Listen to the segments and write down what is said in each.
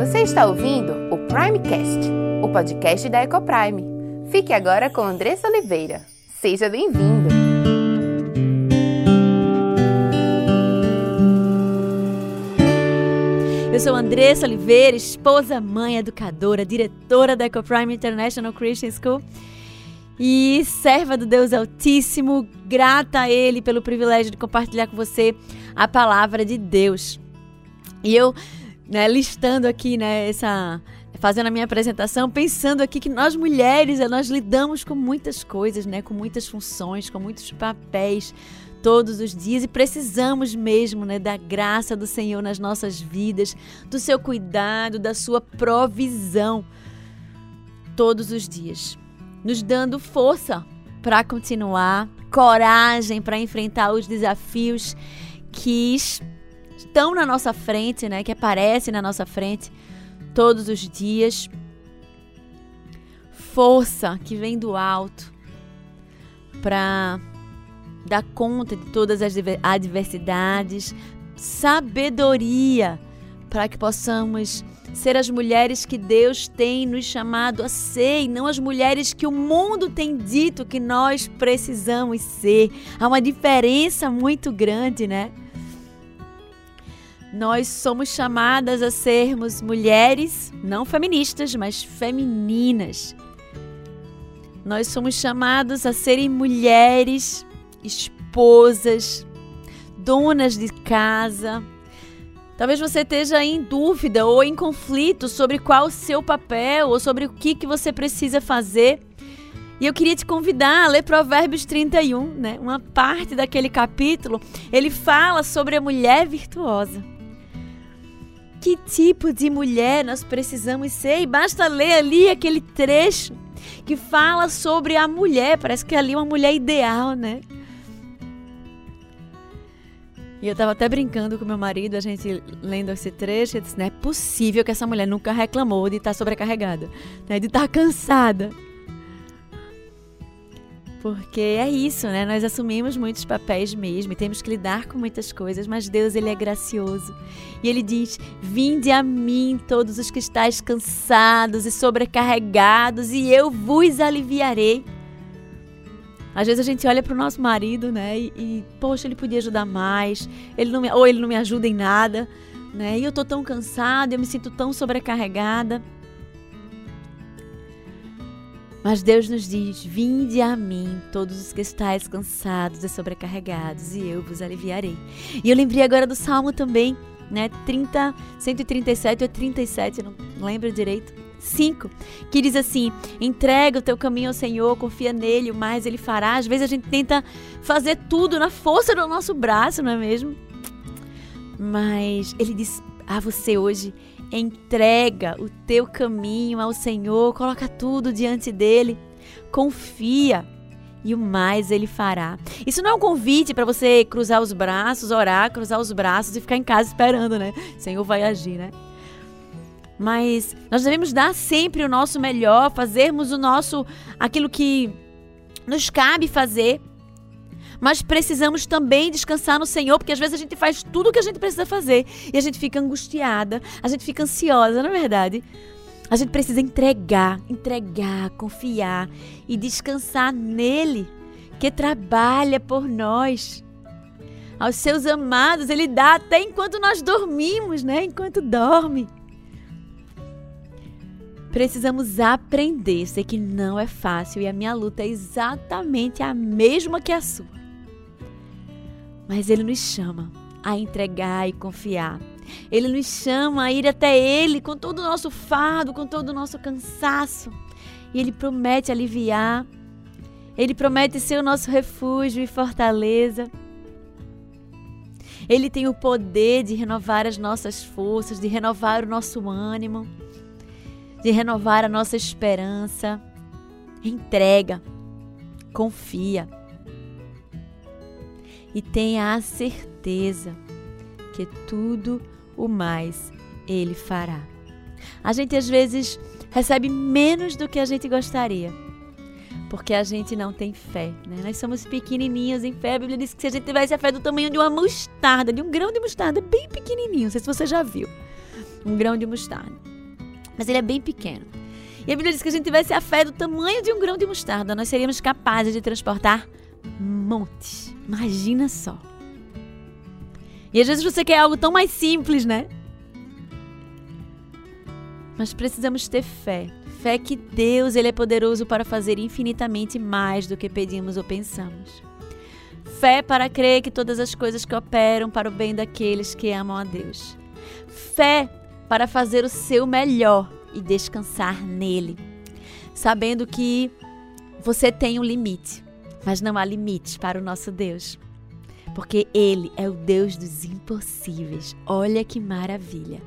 Você está ouvindo o Primecast, o podcast da Ecoprime. Fique agora com Andressa Oliveira. Seja bem-vindo! Eu sou Andressa Oliveira, esposa, mãe, educadora, diretora da Ecoprime International Christian School e serva do Deus Altíssimo, grata a Ele pelo privilégio de compartilhar com você a palavra de Deus. E eu né, listando aqui, né, essa fazendo a minha apresentação, pensando aqui que nós mulheres, nós lidamos com muitas coisas, né, com muitas funções, com muitos papéis todos os dias e precisamos mesmo, né, da graça do Senhor nas nossas vidas, do seu cuidado, da sua provisão todos os dias, nos dando força para continuar, coragem para enfrentar os desafios que estão na nossa frente, né, que aparecem na nossa frente todos os dias. Força que vem do alto para dar conta de todas as adversidades, sabedoria para que possamos ser as mulheres que Deus tem nos chamado a ser e não as mulheres que o mundo tem dito que nós precisamos ser. Há uma diferença muito grande, né? Nós somos chamadas a sermos mulheres, não feministas, mas femininas. Nós somos chamados a serem mulheres, esposas, donas de casa. Talvez você esteja em dúvida ou em conflito sobre qual o seu papel ou sobre o que, que você precisa fazer. E eu queria te convidar a ler Provérbios 31, né? Uma parte daquele capítulo, ele fala sobre a mulher virtuosa que tipo de mulher nós precisamos ser. E basta ler ali aquele trecho que fala sobre a mulher. Parece que ali é uma mulher ideal, né? E eu tava até brincando com meu marido, a gente lendo esse trecho, eu disse, não é possível que essa mulher nunca reclamou de estar sobrecarregada, né? de estar cansada. Porque é isso, né? Nós assumimos muitos papéis mesmo e temos que lidar com muitas coisas, mas Deus ele é gracioso. E ele diz: "Vinde a mim todos os que estáis cansados e sobrecarregados, e eu vos aliviarei." Às vezes a gente olha para o nosso marido, né? E, e, poxa, ele podia ajudar mais. Ele não me, ou ele não me ajuda em nada, né? E eu tô tão cansada, eu me sinto tão sobrecarregada. Mas Deus nos diz: Vinde a mim, todos os que estáis cansados e sobrecarregados, e eu vos aliviarei. E eu lembrei agora do Salmo também, né? 30, 137 ou 37, não lembro direito. 5, que diz assim: entrega o teu caminho ao Senhor, confia nele, o mais ele fará. Às vezes a gente tenta fazer tudo na força do nosso braço, não é mesmo? Mas ele diz a você hoje: Entrega o teu caminho ao Senhor, coloca tudo diante dele, confia e o mais ele fará. Isso não é um convite para você cruzar os braços, orar, cruzar os braços e ficar em casa esperando, né? O Senhor vai agir, né? Mas nós devemos dar sempre o nosso melhor, fazermos o nosso aquilo que nos cabe fazer mas precisamos também descansar no Senhor, porque às vezes a gente faz tudo o que a gente precisa fazer e a gente fica angustiada, a gente fica ansiosa, não é verdade? A gente precisa entregar, entregar, confiar e descansar nele, que trabalha por nós. Aos seus amados, ele dá até enquanto nós dormimos, né? Enquanto dorme. Precisamos aprender. Sei que não é fácil e a minha luta é exatamente a mesma que a sua. Mas Ele nos chama a entregar e confiar. Ele nos chama a ir até Ele com todo o nosso fardo, com todo o nosso cansaço. E Ele promete aliviar. Ele promete ser o nosso refúgio e fortaleza. Ele tem o poder de renovar as nossas forças, de renovar o nosso ânimo, de renovar a nossa esperança. Entrega, confia e tenha a certeza que tudo o mais Ele fará. A gente às vezes recebe menos do que a gente gostaria, porque a gente não tem fé. Né? Nós somos pequenininhos em fé. A Bíblia diz que se a gente tivesse a fé do tamanho de uma mostarda, de um grão de mostarda, bem pequenininho, não sei se você já viu, um grão de mostarda. Mas ele é bem pequeno. E a Bíblia diz que se a gente tivesse a fé do tamanho de um grão de mostarda, nós seríamos capazes de transportar montes. Imagina só. E às vezes você quer algo tão mais simples, né? Mas precisamos ter fé. Fé que Deus ele é poderoso para fazer infinitamente mais do que pedimos ou pensamos. Fé para crer que todas as coisas cooperam para o bem daqueles que amam a Deus. Fé para fazer o seu melhor e descansar nele, sabendo que você tem um limite, mas não há limites para o nosso Deus. Porque ele é o Deus dos impossíveis. Olha que maravilha.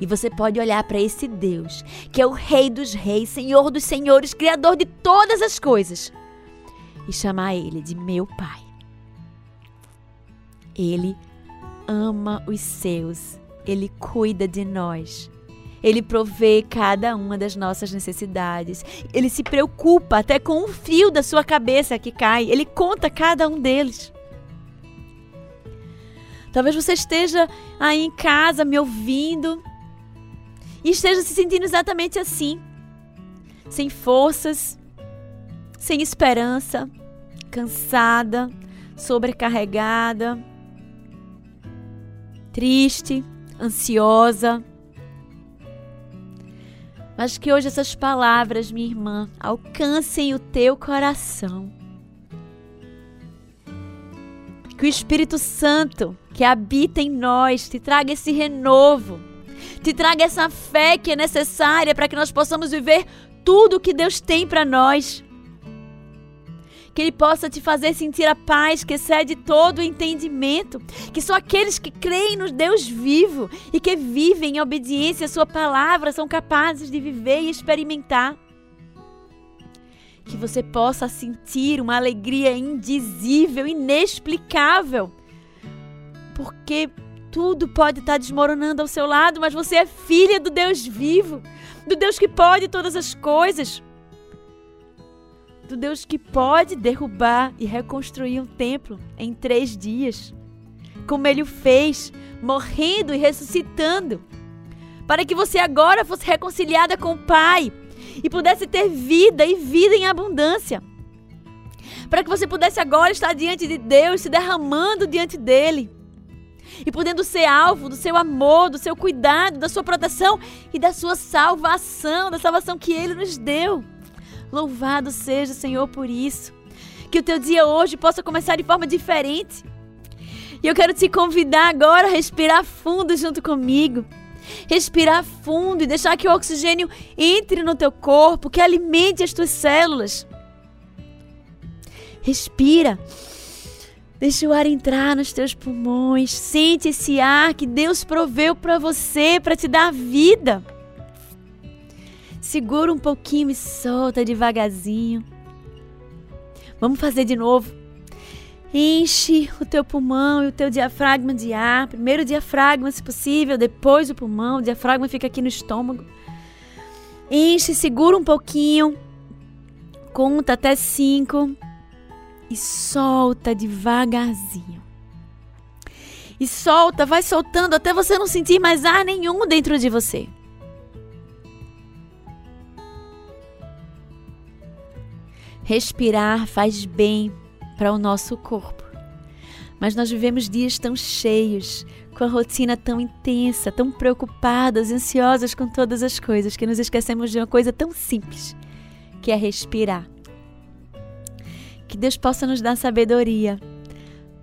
E você pode olhar para esse Deus, que é o Rei dos Reis, Senhor dos Senhores, Criador de todas as coisas, e chamar Ele de meu Pai. Ele ama os seus, Ele cuida de nós. Ele provê cada uma das nossas necessidades. Ele se preocupa até com um fio da sua cabeça que cai. Ele conta cada um deles. Talvez você esteja aí em casa me ouvindo e esteja se sentindo exatamente assim, sem forças, sem esperança, cansada, sobrecarregada, triste, ansiosa. Mas que hoje essas palavras, minha irmã, alcancem o teu coração. Que o Espírito Santo que habita em nós te traga esse renovo te traga essa fé que é necessária para que nós possamos viver tudo o que Deus tem para nós. Que Ele possa te fazer sentir a paz que excede todo o entendimento. Que só aqueles que creem no Deus vivo e que vivem em obediência à Sua palavra são capazes de viver e experimentar. Que você possa sentir uma alegria indizível, inexplicável. Porque tudo pode estar desmoronando ao seu lado, mas você é filha do Deus vivo, do Deus que pode todas as coisas, do Deus que pode derrubar e reconstruir um templo em três dias, como ele o fez, morrendo e ressuscitando, para que você agora fosse reconciliada com o Pai e pudesse ter vida e vida em abundância. Para que você pudesse agora estar diante de Deus, se derramando diante dele e podendo ser alvo do seu amor, do seu cuidado, da sua proteção e da sua salvação, da salvação que Ele nos deu. Louvado seja o Senhor por isso. Que o teu dia hoje possa começar de forma diferente. E eu quero te convidar agora a respirar fundo junto comigo. Respirar fundo e deixar que o oxigênio entre no teu corpo, que alimente as tuas células. Respira. Deixa o ar entrar nos teus pulmões. Sente esse ar que Deus proveu para você, para te dar vida. Segura um pouquinho e solta devagarzinho. Vamos fazer de novo. Enche o teu pulmão e o teu diafragma de ar. Primeiro o diafragma, se possível, depois o pulmão. O diafragma fica aqui no estômago. Enche, segura um pouquinho. Conta até cinco e solta devagarzinho. E solta, vai soltando até você não sentir mais ar nenhum dentro de você. Respirar faz bem para o nosso corpo. Mas nós vivemos dias tão cheios, com a rotina tão intensa, tão preocupadas, ansiosas com todas as coisas, que nos esquecemos de uma coisa tão simples, que é respirar. Que Deus possa nos dar sabedoria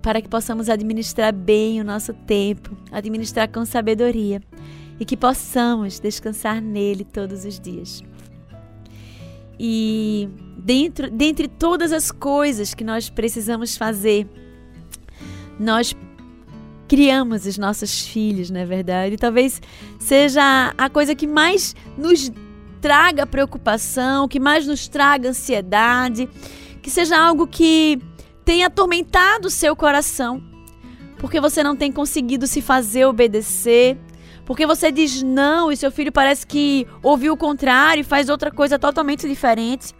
para que possamos administrar bem o nosso tempo, administrar com sabedoria e que possamos descansar nele todos os dias. E dentro, dentre todas as coisas que nós precisamos fazer, nós criamos os nossos filhos, não é verdade? E talvez seja a coisa que mais nos traga preocupação, que mais nos traga ansiedade, que seja algo que tenha atormentado o seu coração, porque você não tem conseguido se fazer obedecer, porque você diz não e seu filho parece que ouviu o contrário e faz outra coisa totalmente diferente.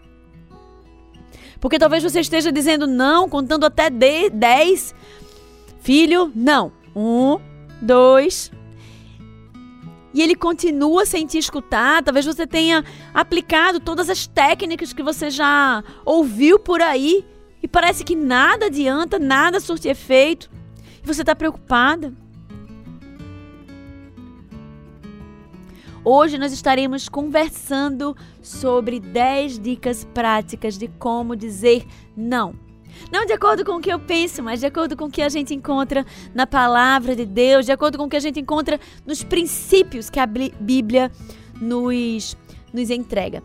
Porque talvez você esteja dizendo não, contando até 10. Filho, não. Um, dois. e ele continua sem te escutar. Talvez você tenha aplicado todas as técnicas que você já ouviu por aí e parece que nada adianta, nada surte efeito. E você está preocupada. Hoje nós estaremos conversando sobre 10 dicas práticas de como dizer não. Não de acordo com o que eu penso, mas de acordo com o que a gente encontra na palavra de Deus, de acordo com o que a gente encontra nos princípios que a Bíblia nos, nos entrega.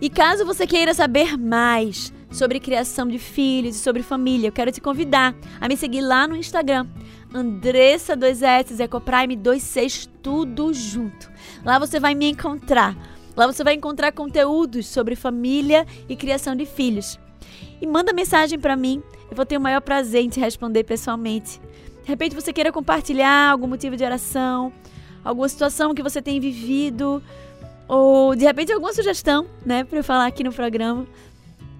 E caso você queira saber mais sobre criação de filhos e sobre família, eu quero te convidar a me seguir lá no Instagram, Andressa 2S, Ecoprime 26, tudo junto. Lá você vai me encontrar. Lá você vai encontrar conteúdos sobre família e criação de filhos. E manda mensagem para mim, eu vou ter o maior prazer em te responder pessoalmente. De repente você queira compartilhar algum motivo de oração, alguma situação que você tem vivido, ou de repente alguma sugestão, né, para eu falar aqui no programa.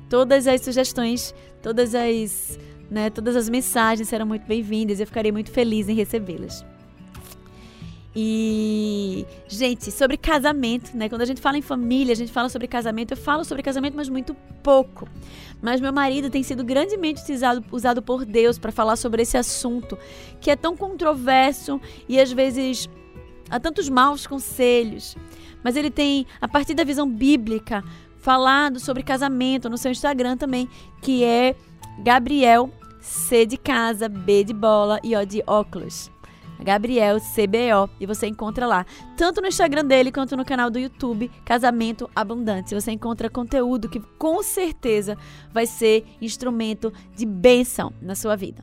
Todas as sugestões, todas as né? Todas as mensagens serão muito bem-vindas e eu ficarei muito feliz em recebê-las. E, gente, sobre casamento, né? Quando a gente fala em família, a gente fala sobre casamento. Eu falo sobre casamento, mas muito pouco. Mas meu marido tem sido grandemente utilizado, usado por Deus para falar sobre esse assunto que é tão controverso e às vezes há tantos maus conselhos. Mas ele tem, a partir da visão bíblica, falado sobre casamento no seu Instagram também, que é Gabriel C de casa, B de bola e O de óculos. Gabriel CBO e você encontra lá, tanto no Instagram dele quanto no canal do YouTube Casamento Abundante. Você encontra conteúdo que com certeza vai ser instrumento de bênção na sua vida.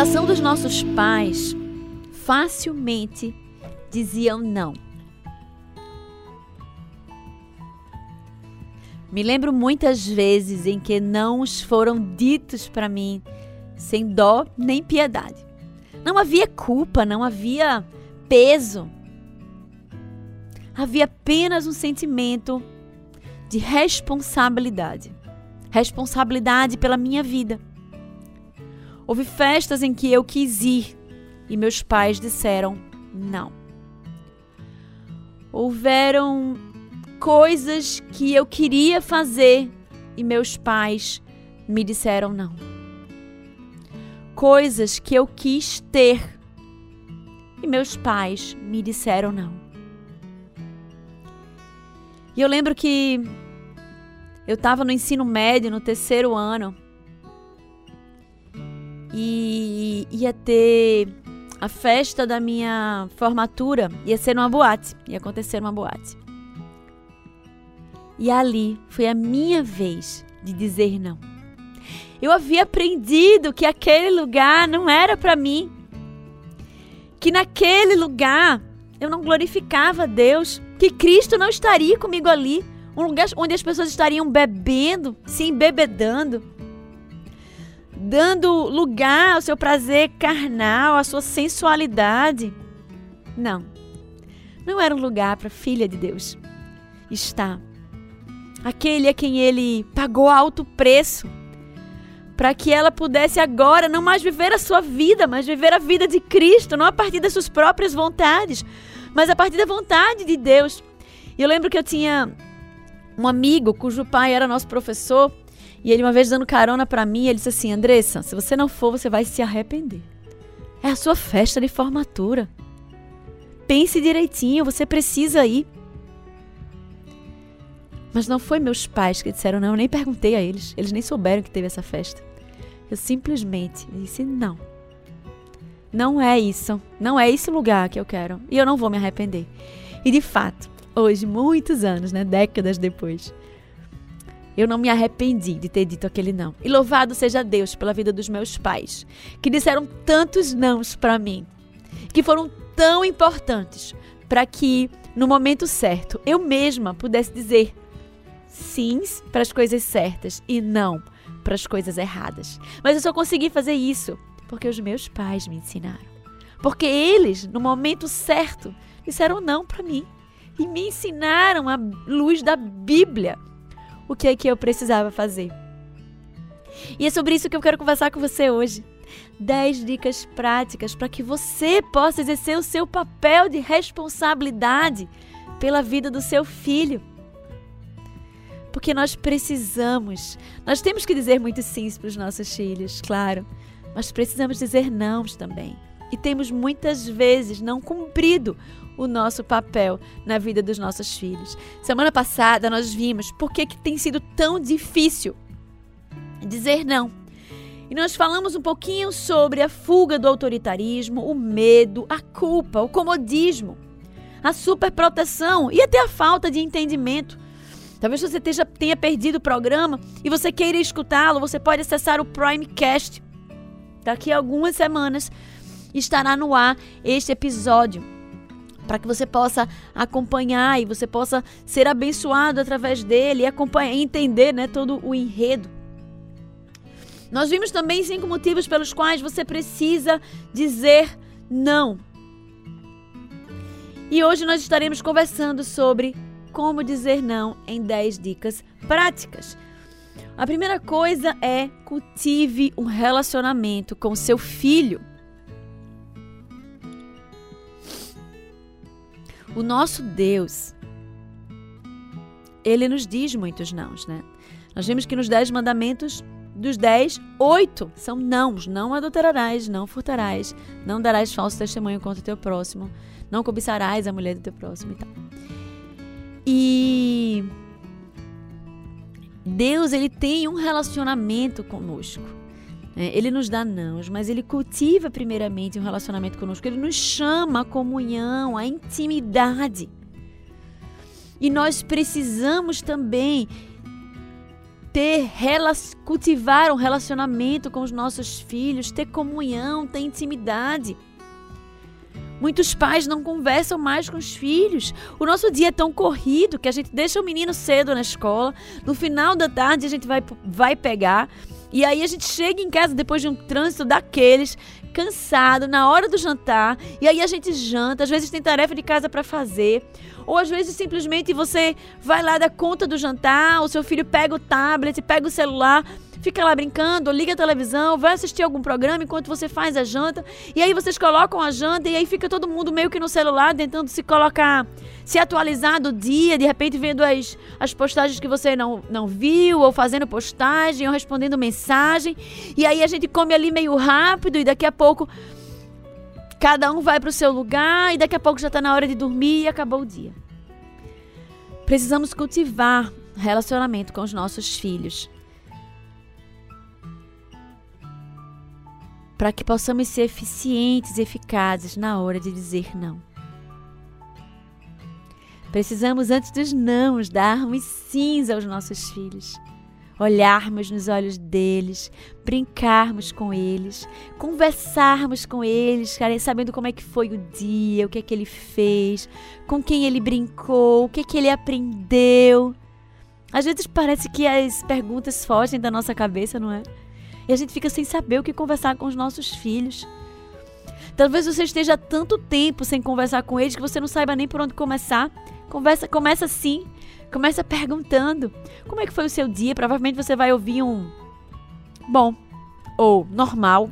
Geração dos nossos pais facilmente diziam não. Me lembro muitas vezes em que não foram ditos para mim sem dó nem piedade. Não havia culpa, não havia peso. Havia apenas um sentimento de responsabilidade. Responsabilidade pela minha vida. Houve festas em que eu quis ir e meus pais disseram não. Houveram coisas que eu queria fazer e meus pais me disseram não. Coisas que eu quis ter e meus pais me disseram não. E eu lembro que eu estava no ensino médio, no terceiro ano, e ia ter a festa da minha formatura, ia ser numa boate, ia acontecer numa boate. E ali foi a minha vez de dizer não. Eu havia aprendido que aquele lugar não era para mim. Que naquele lugar eu não glorificava Deus, que Cristo não estaria comigo ali, um lugar onde as pessoas estariam bebendo, se embebedando, dando lugar ao seu prazer carnal, à sua sensualidade. Não. Não era um lugar para filha de Deus. Está aquele a quem ele pagou alto preço para que ela pudesse agora não mais viver a sua vida, mas viver a vida de Cristo, não a partir das suas próprias vontades, mas a partir da vontade de Deus. E eu lembro que eu tinha um amigo cujo pai era nosso professor e ele uma vez dando carona para mim, ele disse assim: "Andressa, se você não for, você vai se arrepender. É a sua festa de formatura. Pense direitinho, você precisa ir." Mas não foi meus pais que disseram não, eu nem perguntei a eles. Eles nem souberam que teve essa festa. Eu simplesmente disse não. Não é isso. Não é esse lugar que eu quero. E eu não vou me arrepender. E de fato, hoje, muitos anos, né, décadas depois, eu não me arrependi de ter dito aquele não. E louvado seja Deus pela vida dos meus pais, que disseram tantos nãos para mim, que foram tão importantes para que no momento certo eu mesma pudesse dizer sims para as coisas certas e não para as coisas erradas. Mas eu só consegui fazer isso porque os meus pais me ensinaram. Porque eles, no momento certo, disseram não para mim e me ensinaram à luz da Bíblia o que é que eu precisava fazer. E é sobre isso que eu quero conversar com você hoje. 10 dicas práticas para que você possa exercer o seu papel de responsabilidade pela vida do seu filho. Porque nós precisamos, nós temos que dizer muito sim para os nossos filhos, claro, mas precisamos dizer não também. E temos muitas vezes não cumprido o nosso papel na vida dos nossos filhos. Semana passada nós vimos por que, que tem sido tão difícil dizer não. E nós falamos um pouquinho sobre a fuga do autoritarismo, o medo, a culpa, o comodismo, a superproteção e até a falta de entendimento. Talvez você tenha, perdido o programa e você queira escutá-lo, você pode acessar o Primecast. Daqui a algumas semanas estará no ar este episódio para que você possa acompanhar e você possa ser abençoado através dele e acompanhar, entender né, todo o enredo. Nós vimos também cinco motivos pelos quais você precisa dizer não. E hoje nós estaremos conversando sobre como dizer não em 10 dicas práticas. A primeira coisa é cultive um relacionamento com seu filho. O nosso Deus, ele nos diz muitos nãos, né? Nós vimos que nos Dez Mandamentos dos dez, oito são nãos. Não adulterarás, não furtarás, não darás falso testemunho contra o teu próximo, não cobiçarás a mulher do teu próximo e tal. E Deus, ele tem um relacionamento conosco. Né? Ele nos dá nãos, mas ele cultiva primeiramente um relacionamento conosco. Ele nos chama à comunhão, à intimidade. E nós precisamos também ter, cultivar um relacionamento com os nossos filhos, ter comunhão, ter intimidade. Muitos pais não conversam mais com os filhos. O nosso dia é tão corrido que a gente deixa o menino cedo na escola. No final da tarde a gente vai, vai pegar. E aí a gente chega em casa depois de um trânsito daqueles, cansado, na hora do jantar. E aí a gente janta. Às vezes tem tarefa de casa para fazer. Ou às vezes simplesmente você vai lá dar conta do jantar, o seu filho pega o tablet, pega o celular, fica lá brincando, liga a televisão, vai assistir algum programa enquanto você faz a janta. E aí vocês colocam a janta e aí fica todo mundo meio que no celular tentando se colocar, se atualizar do dia, de repente vendo as, as postagens que você não, não viu, ou fazendo postagem, ou respondendo mensagem. E aí a gente come ali meio rápido e daqui a pouco Cada um vai para o seu lugar e daqui a pouco já está na hora de dormir e acabou o dia. Precisamos cultivar relacionamento com os nossos filhos. Para que possamos ser eficientes e eficazes na hora de dizer não. Precisamos, antes dos nãos, darmos sims aos nossos filhos olharmos nos olhos deles, brincarmos com eles, conversarmos com eles, sabendo como é que foi o dia, o que é que ele fez, com quem ele brincou, o que é que ele aprendeu. Às vezes parece que as perguntas fogem da nossa cabeça, não é? E a gente fica sem saber o que conversar com os nossos filhos. Talvez você esteja tanto tempo sem conversar com eles que você não saiba nem por onde começar. Conversa, começa assim, Começa perguntando: como é que foi o seu dia? Provavelmente você vai ouvir um bom ou normal.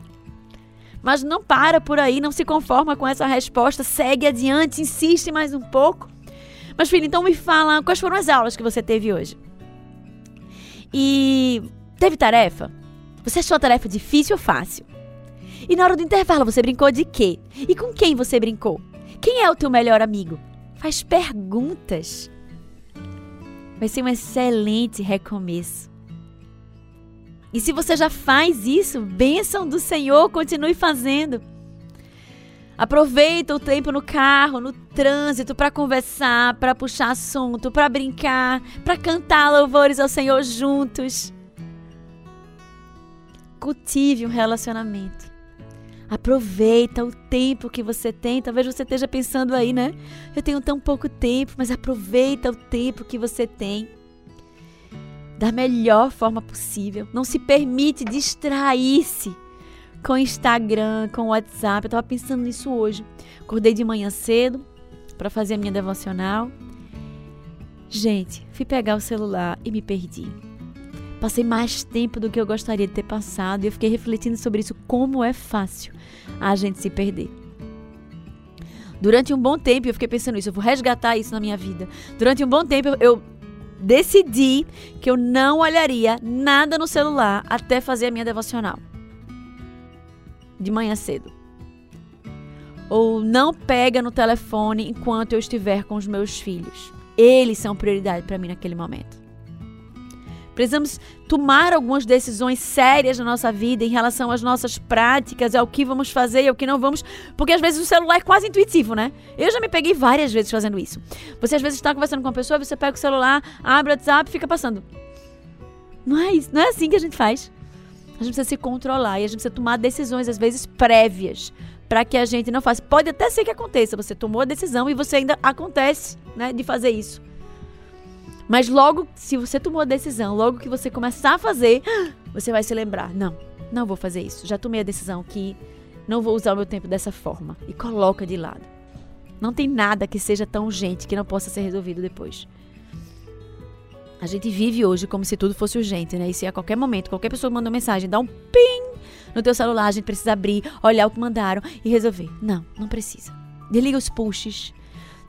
Mas não para por aí, não se conforma com essa resposta, segue adiante, insiste mais um pouco. Mas filho, então me fala, quais foram as aulas que você teve hoje? E teve tarefa? Você achou a tarefa difícil ou fácil? E na hora do intervalo você brincou de quê? E com quem você brincou? Quem é o teu melhor amigo? Faz perguntas. Vai ser um excelente recomeço. E se você já faz isso, bênção do Senhor, continue fazendo. Aproveita o tempo no carro, no trânsito, para conversar, para puxar assunto, para brincar, para cantar louvores ao Senhor juntos. Cultive um relacionamento. Aproveita o tempo que você tem. Talvez você esteja pensando aí, né? Eu tenho tão pouco tempo, mas aproveita o tempo que você tem da melhor forma possível. Não se permite distrair-se com Instagram, com WhatsApp. Eu tava pensando nisso hoje. Acordei de manhã cedo para fazer a minha devocional. Gente, fui pegar o celular e me perdi. Passei mais tempo do que eu gostaria de ter passado e eu fiquei refletindo sobre isso, como é fácil a gente se perder. Durante um bom tempo eu fiquei pensando isso, eu vou resgatar isso na minha vida. Durante um bom tempo eu decidi que eu não olharia nada no celular até fazer a minha devocional. De manhã cedo. Ou não pega no telefone enquanto eu estiver com os meus filhos. Eles são prioridade para mim naquele momento. Precisamos tomar algumas decisões sérias na nossa vida em relação às nossas práticas, ao que vamos fazer e ao que não vamos, porque às vezes o celular é quase intuitivo, né? Eu já me peguei várias vezes fazendo isso. Você às vezes está conversando com uma pessoa, você pega o celular, abre o WhatsApp e fica passando. Não é não é assim que a gente faz. A gente precisa se controlar e a gente precisa tomar decisões, às vezes, prévias, para que a gente não faça. Pode até ser que aconteça, você tomou a decisão e você ainda acontece, né, de fazer isso. Mas logo, se você tomou a decisão, logo que você começar a fazer, você vai se lembrar: não, não vou fazer isso. Já tomei a decisão que não vou usar o meu tempo dessa forma. E coloca de lado. Não tem nada que seja tão urgente que não possa ser resolvido depois. A gente vive hoje como se tudo fosse urgente, né? E se a qualquer momento, qualquer pessoa manda uma mensagem, dá um ping no teu celular, a gente precisa abrir, olhar o que mandaram e resolver. Não, não precisa. Desliga os pushes,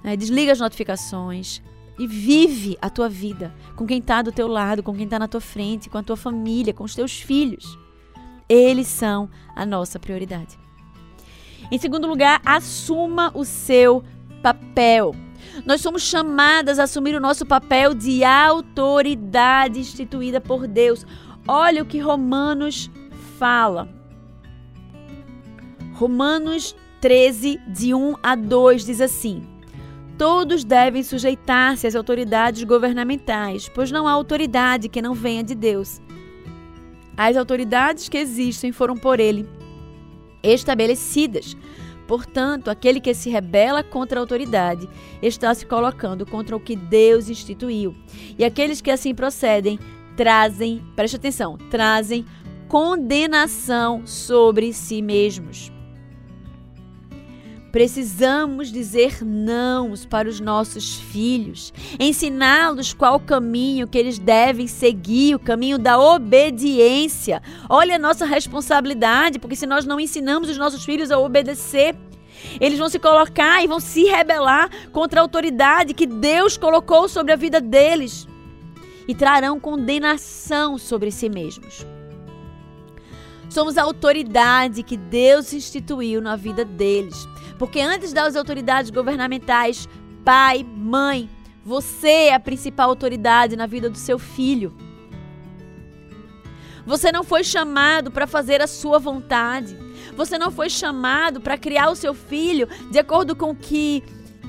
né? desliga as notificações, e vive a tua vida com quem está do teu lado, com quem está na tua frente, com a tua família, com os teus filhos. Eles são a nossa prioridade. Em segundo lugar, assuma o seu papel. Nós somos chamadas a assumir o nosso papel de autoridade instituída por Deus. Olha o que Romanos fala. Romanos 13, de 1 a 2, diz assim: Todos devem sujeitar-se às autoridades governamentais, pois não há autoridade que não venha de Deus. As autoridades que existem foram por ele estabelecidas. Portanto, aquele que se rebela contra a autoridade está se colocando contra o que Deus instituiu. E aqueles que assim procedem trazem, preste atenção, trazem condenação sobre si mesmos. Precisamos dizer não para os nossos filhos, ensiná-los qual caminho que eles devem seguir, o caminho da obediência. Olha a nossa responsabilidade, porque se nós não ensinamos os nossos filhos a obedecer, eles vão se colocar e vão se rebelar contra a autoridade que Deus colocou sobre a vida deles e trarão condenação sobre si mesmos. Somos a autoridade que Deus instituiu na vida deles. Porque antes das autoridades governamentais, pai, mãe, você é a principal autoridade na vida do seu filho. Você não foi chamado para fazer a sua vontade. Você não foi chamado para criar o seu filho de acordo com o que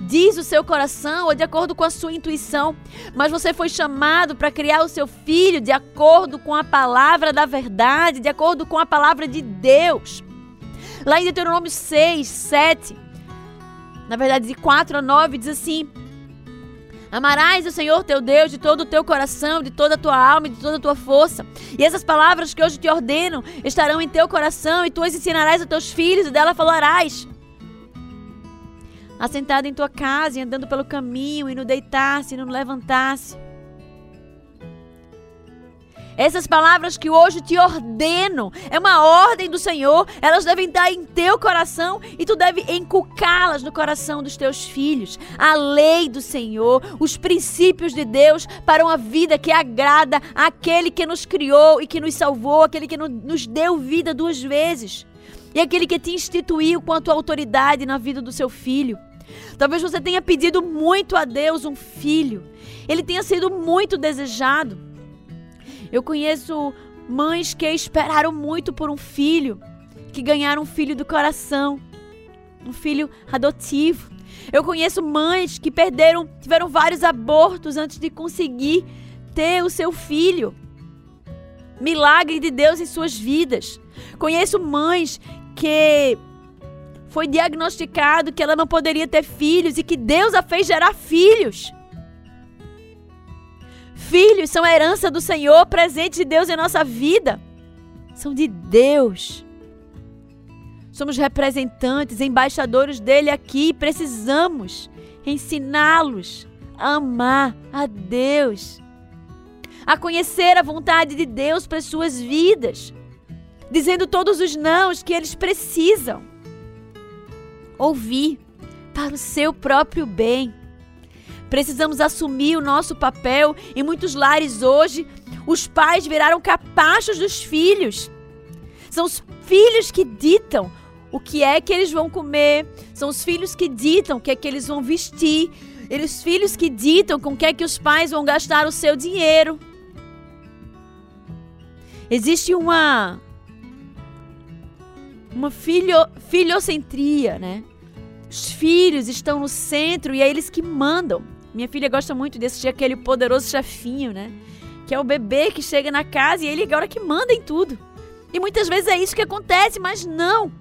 diz o seu coração ou de acordo com a sua intuição, mas você foi chamado para criar o seu filho de acordo com a palavra da verdade, de acordo com a palavra de Deus. Lá em Deuteronômio 6, 7, na verdade de 4 a 9, diz assim: Amarás o Senhor teu Deus de todo o teu coração, de toda a tua alma e de toda a tua força. E essas palavras que hoje te ordeno estarão em teu coração, e tu as ensinarás aos teus filhos, e dela falarás. Assentado em tua casa e andando pelo caminho, e no deitar-se e no levantar-se. Essas palavras que hoje te ordeno é uma ordem do Senhor, elas devem estar em teu coração e tu deve encucá-las no coração dos teus filhos. A lei do Senhor, os princípios de Deus para uma vida que agrada àquele que nos criou e que nos salvou, aquele que nos deu vida duas vezes. E aquele que te instituiu quanto autoridade na vida do seu filho. Talvez você tenha pedido muito a Deus um filho. Ele tenha sido muito desejado. Eu conheço mães que esperaram muito por um filho, que ganharam um filho do coração, um filho adotivo. Eu conheço mães que perderam, tiveram vários abortos antes de conseguir ter o seu filho. Milagre de Deus em suas vidas. Conheço mães que foi diagnosticado que ela não poderia ter filhos e que Deus a fez gerar filhos. Filhos são a herança do Senhor, presente de Deus em nossa vida. São de Deus. somos representantes, embaixadores dele aqui. Precisamos ensiná-los a amar a Deus, a conhecer a vontade de Deus para suas vidas, dizendo todos os nãos que eles precisam ouvir para o seu próprio bem. Precisamos assumir o nosso papel. Em muitos lares hoje, os pais viraram capachos dos filhos. São os filhos que ditam o que é que eles vão comer, são os filhos que ditam o que é que eles vão vestir, eles filhos que ditam com o que é que os pais vão gastar o seu dinheiro. Existe uma uma filho, filhocentria, né? Os filhos estão no centro e é eles que mandam. Minha filha gosta muito de assistir aquele poderoso chefinho, né? Que é o bebê que chega na casa e ele agora que manda em tudo. E muitas vezes é isso que acontece, mas não.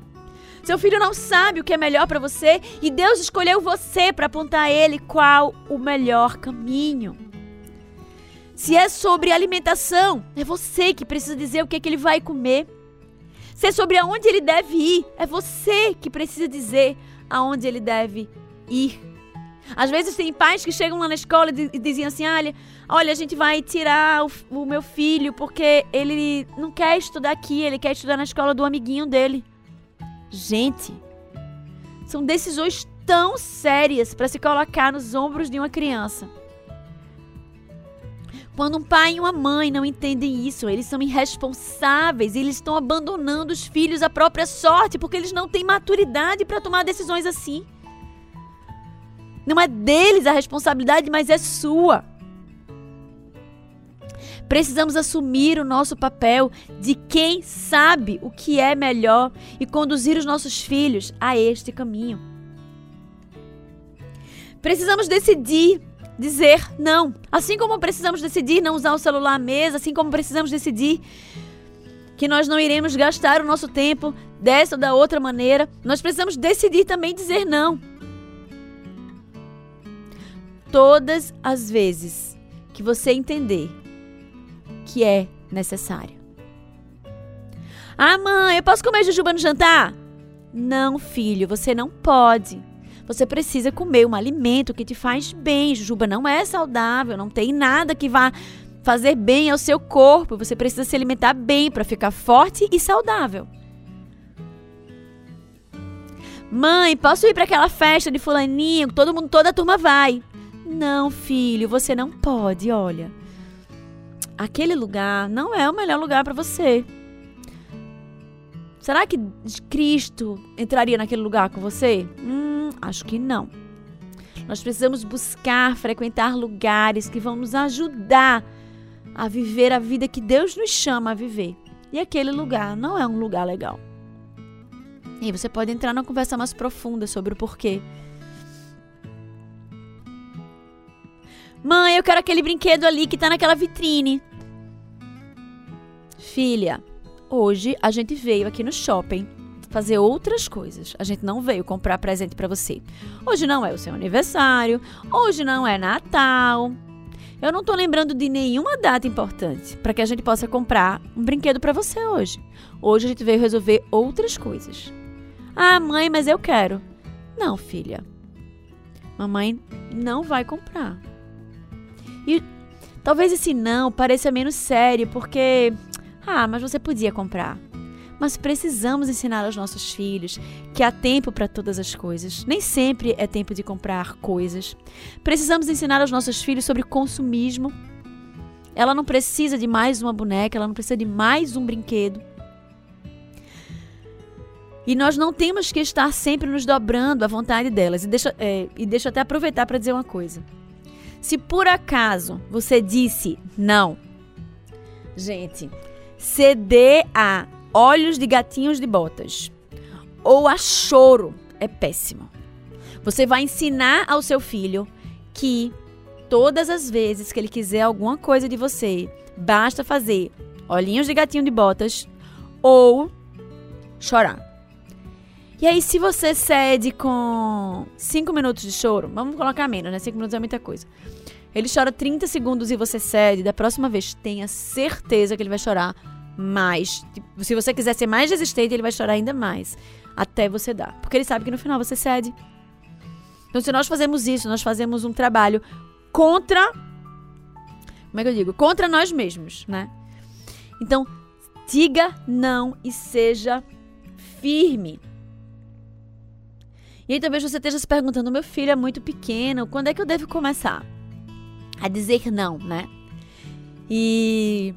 Seu filho não sabe o que é melhor para você e Deus escolheu você para apontar a ele qual o melhor caminho. Se é sobre alimentação, é você que precisa dizer o que, é que ele vai comer. Se é sobre aonde ele deve ir, é você que precisa dizer aonde ele deve ir. Às vezes tem pais que chegam lá na escola e diziam assim: olha, a gente vai tirar o, o meu filho porque ele não quer estudar aqui, ele quer estudar na escola do amiguinho dele. Gente, são decisões tão sérias para se colocar nos ombros de uma criança. Quando um pai e uma mãe não entendem isso, eles são irresponsáveis, eles estão abandonando os filhos à própria sorte porque eles não têm maturidade para tomar decisões assim. Não é deles a responsabilidade, mas é sua. Precisamos assumir o nosso papel de quem sabe o que é melhor e conduzir os nossos filhos a este caminho. Precisamos decidir dizer não. Assim como precisamos decidir não usar o celular à mesa, assim como precisamos decidir que nós não iremos gastar o nosso tempo dessa ou da outra maneira, nós precisamos decidir também dizer não. Todas as vezes que você entender que é necessário. Ah, mãe, eu posso comer jujuba no jantar? Não, filho, você não pode. Você precisa comer um alimento que te faz bem. Jujuba não é saudável, não tem nada que vá fazer bem ao seu corpo. Você precisa se alimentar bem para ficar forte e saudável. Mãe, posso ir para aquela festa de fulaninho? Todo mundo, toda a turma vai. Não, filho, você não pode, olha aquele lugar não é o melhor lugar para você. Será que Cristo entraria naquele lugar com você? Hum, acho que não. Nós precisamos buscar, frequentar lugares que vão nos ajudar a viver a vida que Deus nos chama a viver. E aquele lugar não é um lugar legal. E você pode entrar numa conversa mais profunda sobre o porquê. Mãe, eu quero aquele brinquedo ali que tá naquela vitrine. Filha, hoje a gente veio aqui no shopping fazer outras coisas. A gente não veio comprar presente para você. Hoje não é o seu aniversário, hoje não é Natal. Eu não tô lembrando de nenhuma data importante para que a gente possa comprar um brinquedo para você hoje. Hoje a gente veio resolver outras coisas. Ah, mãe, mas eu quero. Não, filha. Mamãe não vai comprar. E talvez esse não pareça menos sério, porque ah, mas você podia comprar. Mas precisamos ensinar aos nossos filhos que há tempo para todas as coisas. Nem sempre é tempo de comprar coisas. Precisamos ensinar aos nossos filhos sobre consumismo. Ela não precisa de mais uma boneca, ela não precisa de mais um brinquedo. E nós não temos que estar sempre nos dobrando à vontade delas. E deixa, é, e deixa até aproveitar para dizer uma coisa. Se por acaso você disse não, gente, ceder a olhos de gatinhos de botas ou a choro é péssimo. Você vai ensinar ao seu filho que todas as vezes que ele quiser alguma coisa de você, basta fazer olhinhos de gatinho de botas ou chorar. E aí, se você cede com 5 minutos de choro, vamos colocar menos, né? 5 minutos é muita coisa. Ele chora 30 segundos e você cede. Da próxima vez, tenha certeza que ele vai chorar mais. Se você quiser ser mais resistente, ele vai chorar ainda mais. até você dar. Porque ele sabe que no final você cede. Então, se nós fazemos isso, nós fazemos um trabalho contra. Como é que eu digo? Contra nós mesmos, né? Então, diga não e seja firme. E aí talvez você esteja se perguntando: meu filho é muito pequeno, quando é que eu devo começar a dizer não, né? E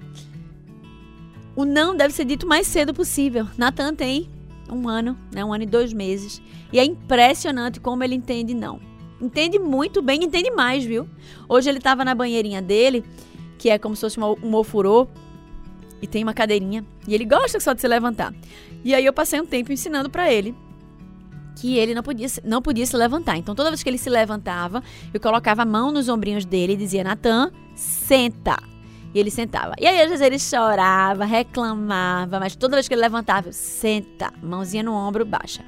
o não deve ser dito o mais cedo possível. Natan tem um ano, né? Um ano e dois meses. E é impressionante como ele entende não. Entende muito bem, entende mais, viu? Hoje ele estava na banheirinha dele, que é como se fosse um ofurô, e tem uma cadeirinha. E ele gosta só de se levantar. E aí eu passei um tempo ensinando para ele que ele não podia, não podia se levantar. Então toda vez que ele se levantava, eu colocava a mão nos ombrinhos dele e dizia: Natan, senta. E ele sentava. E aí, às vezes, ele chorava, reclamava, mas toda vez que ele levantava, eu, senta, mãozinha no ombro, baixa.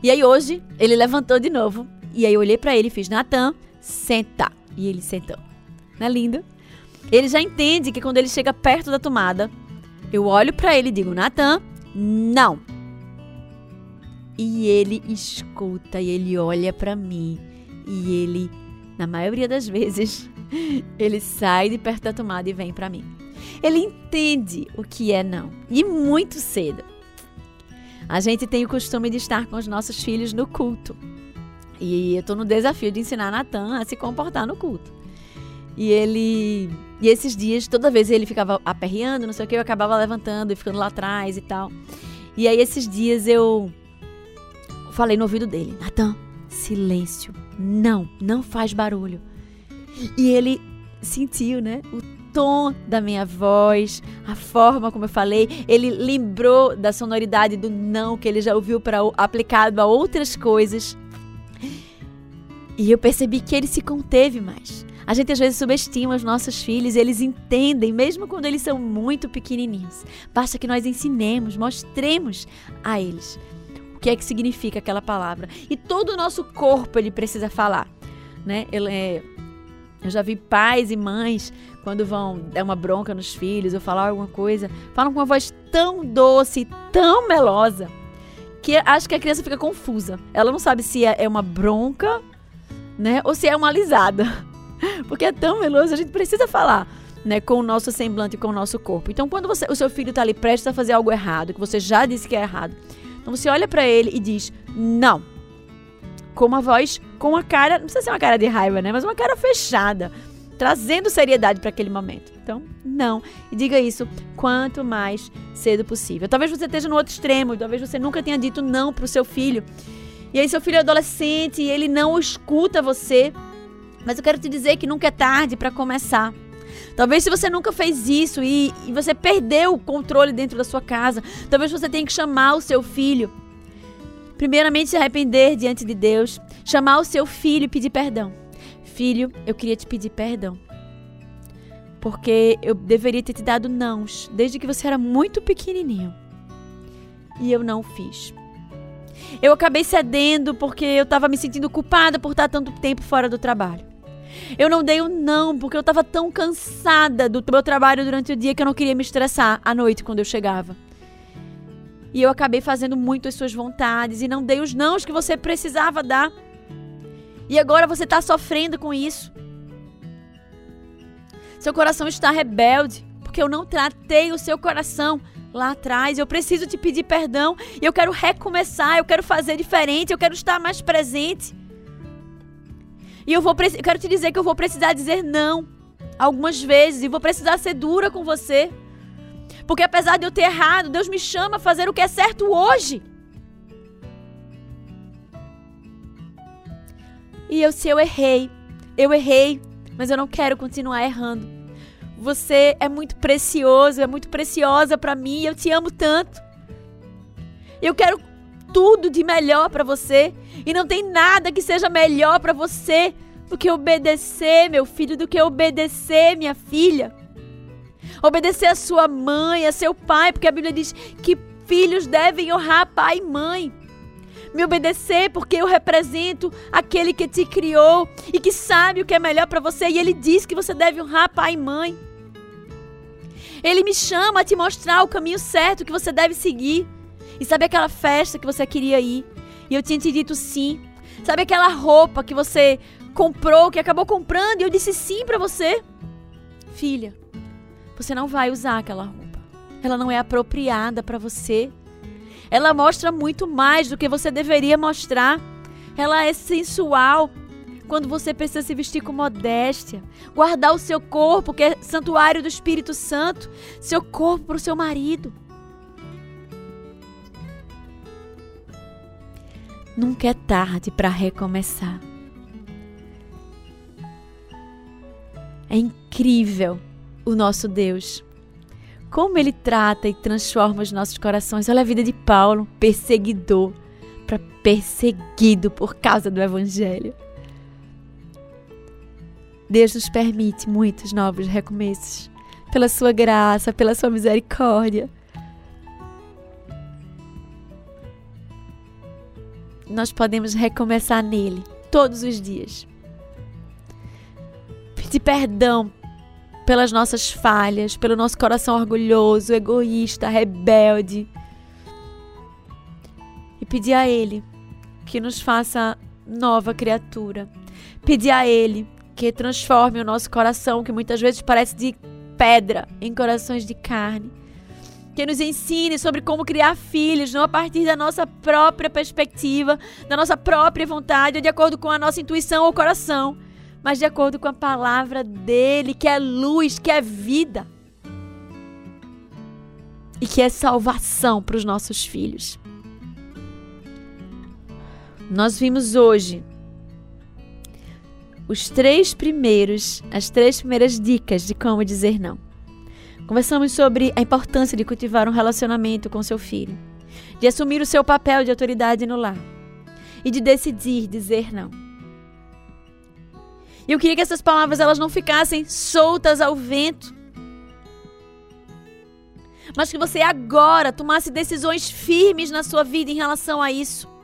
E aí, hoje, ele levantou de novo. E aí, eu olhei para ele e fiz: Natan, senta. E ele sentou. Não é lindo? Ele já entende que quando ele chega perto da tomada, eu olho para ele e digo: Natan, não. E ele escuta e ele olha para mim e ele, na maioria das vezes, ele sai de perto da tomada e vem para mim. Ele entende o que é não e muito cedo. A gente tem o costume de estar com os nossos filhos no culto. E eu estou no desafio de ensinar Natan a se comportar no culto. E ele. E esses dias, toda vez ele ficava aperreando, não sei o que, eu acabava levantando e ficando lá atrás e tal. E aí, esses dias eu falei no ouvido dele: Natan, silêncio. Não, não faz barulho. E ele sentiu, né? O tom da minha voz, a forma como eu falei. Ele lembrou da sonoridade do não que ele já ouviu para aplicado a outras coisas. E eu percebi que ele se conteve mais. A gente às vezes subestima os nossos filhos eles entendem, mesmo quando eles são muito pequenininhos. Basta que nós ensinemos, mostremos a eles que é que significa aquela palavra. E todo o nosso corpo ele precisa falar, né? Ele é, eu já vi pais e mães quando vão dar uma bronca nos filhos ou falar alguma coisa, falam com uma voz tão doce, tão melosa, que acho que a criança fica confusa. Ela não sabe se é, é uma bronca, né, ou se é uma alisada. Porque é tão meloso, a gente precisa falar. Né, com o nosso semblante, com o nosso corpo. Então, quando você, o seu filho está ali prestes a fazer algo errado, que você já disse que é errado, então você olha para ele e diz: não. Com uma voz, com uma cara, não precisa ser uma cara de raiva, né? Mas uma cara fechada, trazendo seriedade para aquele momento. Então, não. E diga isso quanto mais cedo possível. Talvez você esteja no outro extremo, talvez você nunca tenha dito não para o seu filho. E aí, seu filho é adolescente e ele não escuta você. Mas eu quero te dizer que nunca é tarde para começar. Talvez se você nunca fez isso e, e, você perdeu o controle dentro da sua casa, talvez você tenha que chamar o seu filho. Primeiramente, se arrepender diante de Deus, chamar o seu filho e pedir perdão. Filho, eu queria te pedir perdão. Porque eu deveria ter te dado nãos desde que você era muito pequenininho. E eu não fiz. Eu acabei cedendo porque eu estava me sentindo culpada por estar tanto tempo fora do trabalho. Eu não dei o um não, porque eu estava tão cansada do meu trabalho durante o dia que eu não queria me estressar à noite quando eu chegava. E eu acabei fazendo muito as suas vontades e não dei os nãos que você precisava dar. E agora você está sofrendo com isso. Seu coração está rebelde, porque eu não tratei o seu coração lá atrás. Eu preciso te pedir perdão e eu quero recomeçar, eu quero fazer diferente, eu quero estar mais presente. E eu vou quero te dizer que eu vou precisar dizer não algumas vezes e vou precisar ser dura com você. Porque apesar de eu ter errado, Deus me chama a fazer o que é certo hoje. E eu, se eu errei, eu errei, mas eu não quero continuar errando. Você é muito precioso, é muito preciosa para mim, eu te amo tanto. Eu quero tudo de melhor para você e não tem nada que seja melhor para você do que obedecer, meu filho, do que obedecer, minha filha. Obedecer a sua mãe, a seu pai, porque a Bíblia diz que filhos devem honrar pai e mãe. Me obedecer porque eu represento aquele que te criou e que sabe o que é melhor para você e ele diz que você deve honrar pai e mãe. Ele me chama a te mostrar o caminho certo que você deve seguir. E sabe aquela festa que você queria ir? E eu tinha te dito sim. Sabe aquela roupa que você comprou, que acabou comprando, e eu disse sim para você? Filha, você não vai usar aquela roupa. Ela não é apropriada para você. Ela mostra muito mais do que você deveria mostrar. Ela é sensual quando você precisa se vestir com modéstia, guardar o seu corpo, que é santuário do Espírito Santo, seu corpo para o seu marido. Nunca é tarde para recomeçar. É incrível o nosso Deus. Como ele trata e transforma os nossos corações. Olha a vida de Paulo, perseguidor, para perseguido por causa do Evangelho. Deus nos permite muitos novos recomeços, pela sua graça, pela sua misericórdia. Nós podemos recomeçar nele todos os dias. Pedir perdão pelas nossas falhas, pelo nosso coração orgulhoso, egoísta, rebelde. E pedir a Ele que nos faça nova criatura. Pedir a Ele que transforme o nosso coração, que muitas vezes parece de pedra, em corações de carne. Que nos ensine sobre como criar filhos, não a partir da nossa própria perspectiva, da nossa própria vontade, ou de acordo com a nossa intuição ou coração, mas de acordo com a palavra dele, que é luz, que é vida e que é salvação para os nossos filhos. Nós vimos hoje os três primeiros, as três primeiras dicas de como dizer não. Conversamos sobre a importância de cultivar um relacionamento com seu filho, de assumir o seu papel de autoridade no lar e de decidir dizer não. E eu queria que essas palavras elas não ficassem soltas ao vento, mas que você agora tomasse decisões firmes na sua vida em relação a isso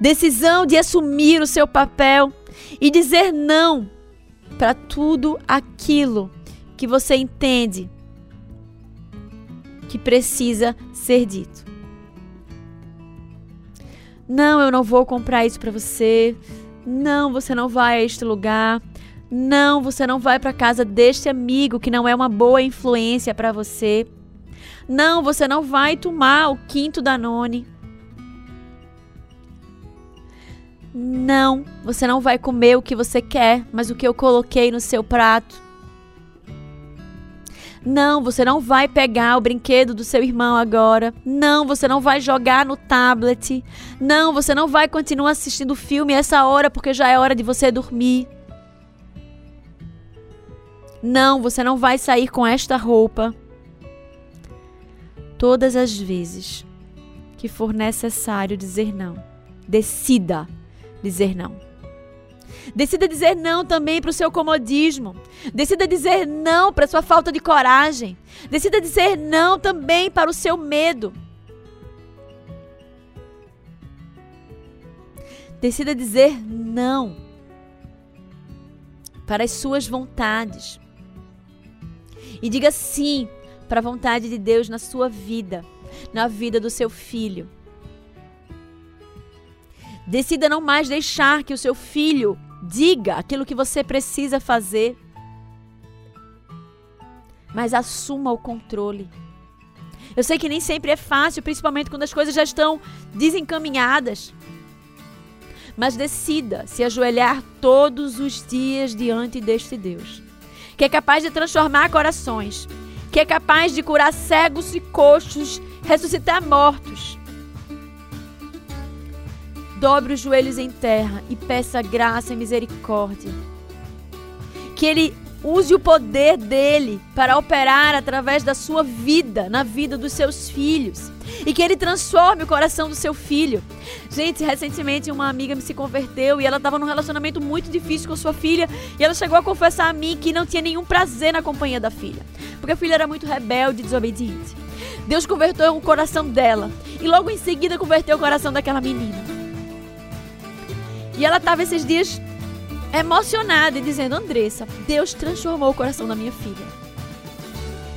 decisão de assumir o seu papel e dizer não para tudo aquilo que você entende que precisa ser dito. Não, eu não vou comprar isso para você. Não, você não vai a este lugar. Não, você não vai para casa deste amigo que não é uma boa influência para você. Não, você não vai tomar o quinto Danone. Não, você não vai comer o que você quer, mas o que eu coloquei no seu prato. Não, você não vai pegar o brinquedo do seu irmão agora. Não, você não vai jogar no tablet. Não, você não vai continuar assistindo o filme essa hora porque já é hora de você dormir. Não, você não vai sair com esta roupa. Todas as vezes que for necessário dizer não, decida dizer não. Decida dizer não também para o seu comodismo. Decida dizer não para a sua falta de coragem. Decida dizer não também para o seu medo. Decida dizer não para as suas vontades. E diga sim para a vontade de Deus na sua vida, na vida do seu filho. Decida não mais deixar que o seu filho diga aquilo que você precisa fazer, mas assuma o controle. Eu sei que nem sempre é fácil, principalmente quando as coisas já estão desencaminhadas. Mas decida se ajoelhar todos os dias diante deste Deus, que é capaz de transformar corações, que é capaz de curar cegos e coxos, ressuscitar mortos Dobre os joelhos em terra e peça graça e misericórdia. Que Ele use o poder dele para operar através da sua vida, na vida dos seus filhos. E que ele transforme o coração do seu filho. Gente, recentemente uma amiga me se converteu e ela estava num relacionamento muito difícil com sua filha. E ela chegou a confessar a mim que não tinha nenhum prazer na companhia da filha. Porque a filha era muito rebelde e desobediente. Deus converteu o coração dela. E logo em seguida converteu o coração daquela menina. E ela estava esses dias emocionada e dizendo: Andressa, Deus transformou o coração da minha filha.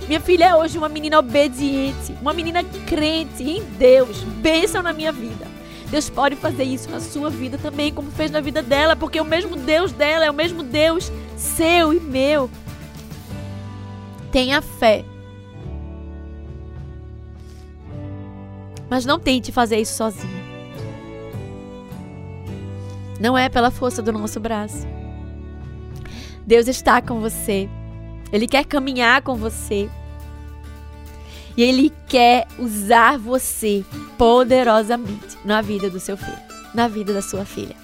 Minha filha é hoje uma menina obediente, uma menina crente em Deus. Bênção na minha vida. Deus pode fazer isso na sua vida também, como fez na vida dela, porque o mesmo Deus dela é o mesmo Deus seu e meu. Tenha fé. Mas não tente fazer isso sozinha. Não é pela força do nosso braço. Deus está com você. Ele quer caminhar com você. E Ele quer usar você poderosamente na vida do seu filho, na vida da sua filha.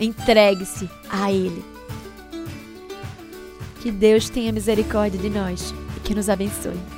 Entregue-se a Ele. Que Deus tenha misericórdia de nós e que nos abençoe.